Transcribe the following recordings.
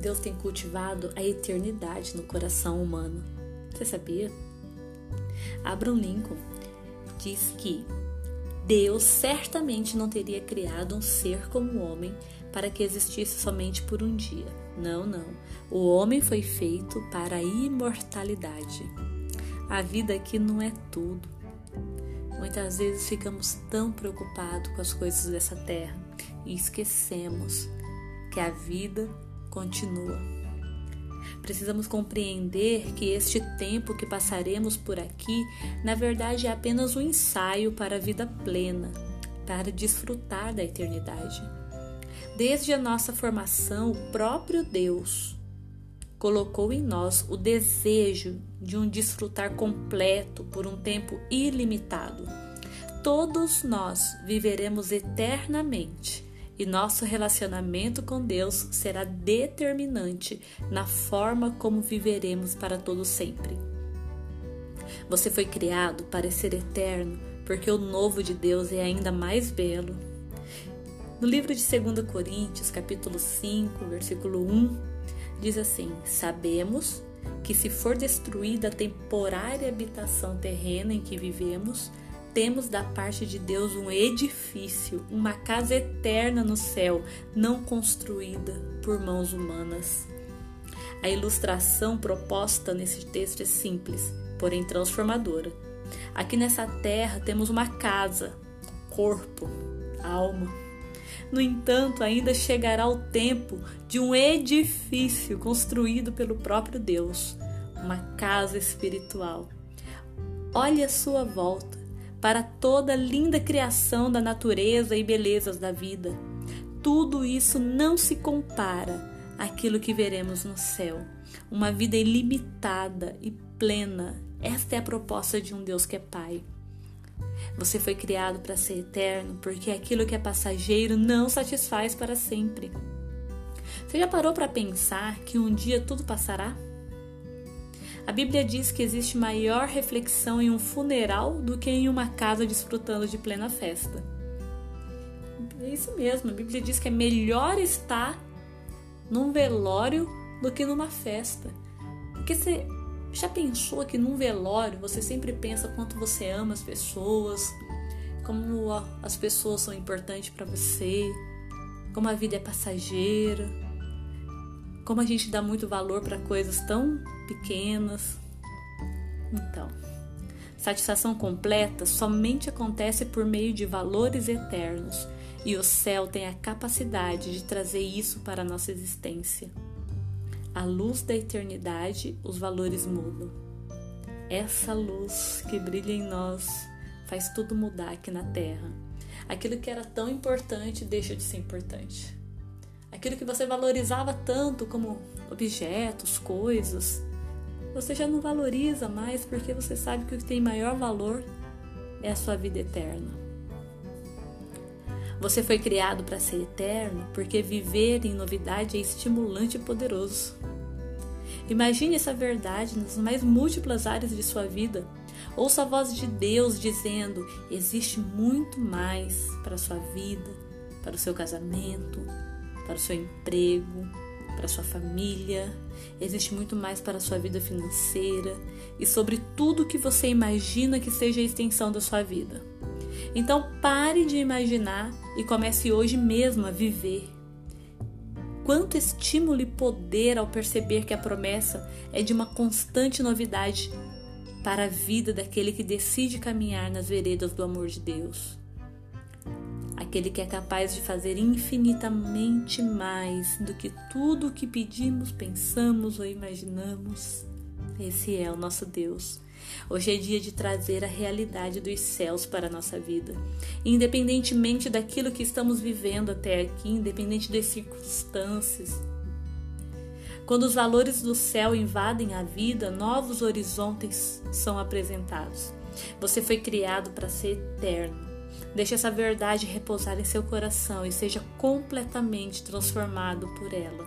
Deus tem cultivado a eternidade no coração humano. Você sabia? Abraham Lincoln diz que Deus certamente não teria criado um ser como o homem para que existisse somente por um dia. Não, não. O homem foi feito para a imortalidade. A vida aqui não é tudo. Muitas vezes ficamos tão preocupados com as coisas dessa terra e esquecemos que a vida continua. Precisamos compreender que este tempo que passaremos por aqui, na verdade, é apenas um ensaio para a vida plena, para desfrutar da eternidade. Desde a nossa formação, o próprio Deus colocou em nós o desejo de um desfrutar completo por um tempo ilimitado. Todos nós viveremos eternamente e nosso relacionamento com Deus será determinante na forma como viveremos para todo sempre. Você foi criado para ser eterno, porque o novo de Deus é ainda mais belo. No livro de 2 Coríntios, capítulo 5, versículo 1, diz assim: Sabemos que se for destruída a temporária habitação terrena em que vivemos, temos da parte de Deus um edifício, uma casa eterna no céu, não construída por mãos humanas. A ilustração proposta nesse texto é simples, porém transformadora. Aqui nessa terra temos uma casa, corpo, alma. No entanto, ainda chegará o tempo de um edifício construído pelo próprio Deus, uma casa espiritual. Olhe à sua volta para toda a linda criação da natureza e belezas da vida. Tudo isso não se compara àquilo que veremos no céu. Uma vida ilimitada e plena. Esta é a proposta de um Deus que é Pai. Você foi criado para ser eterno, porque aquilo que é passageiro não satisfaz para sempre. Você já parou para pensar que um dia tudo passará? A Bíblia diz que existe maior reflexão em um funeral do que em uma casa desfrutando de plena festa. É isso mesmo, a Bíblia diz que é melhor estar num velório do que numa festa. Porque você já pensou que num velório você sempre pensa quanto você ama as pessoas, como as pessoas são importantes para você, como a vida é passageira, como a gente dá muito valor para coisas tão pequenas. Então, satisfação completa somente acontece por meio de valores eternos, e o céu tem a capacidade de trazer isso para a nossa existência. A luz da eternidade, os valores mudam. Essa luz que brilha em nós faz tudo mudar aqui na Terra. Aquilo que era tão importante deixa de ser importante. Aquilo que você valorizava tanto como objetos, coisas, você já não valoriza mais porque você sabe que o que tem maior valor é a sua vida eterna. Você foi criado para ser eterno porque viver em novidade é estimulante e poderoso. Imagine essa verdade nas mais múltiplas áreas de sua vida. Ouça a voz de Deus dizendo: existe muito mais para a sua vida, para o seu casamento, para o seu emprego, para sua família, existe muito mais para a sua vida financeira e sobre tudo que você imagina que seja a extensão da sua vida. Então pare de imaginar e comece hoje mesmo a viver. Quanto estímulo e poder ao perceber que a promessa é de uma constante novidade para a vida daquele que decide caminhar nas veredas do amor de Deus aquele que é capaz de fazer infinitamente mais do que tudo o que pedimos, pensamos ou imaginamos. Esse é o nosso Deus. Hoje é dia de trazer a realidade dos céus para a nossa vida. Independentemente daquilo que estamos vivendo até aqui, independente das circunstâncias. Quando os valores do céu invadem a vida, novos horizontes são apresentados. Você foi criado para ser eterno Deixe essa verdade repousar em seu coração e seja completamente transformado por ela.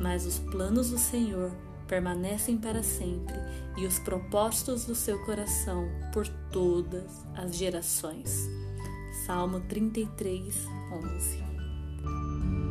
Mas os planos do Senhor permanecem para sempre e os propósitos do seu coração por todas as gerações. Salmo 33, 11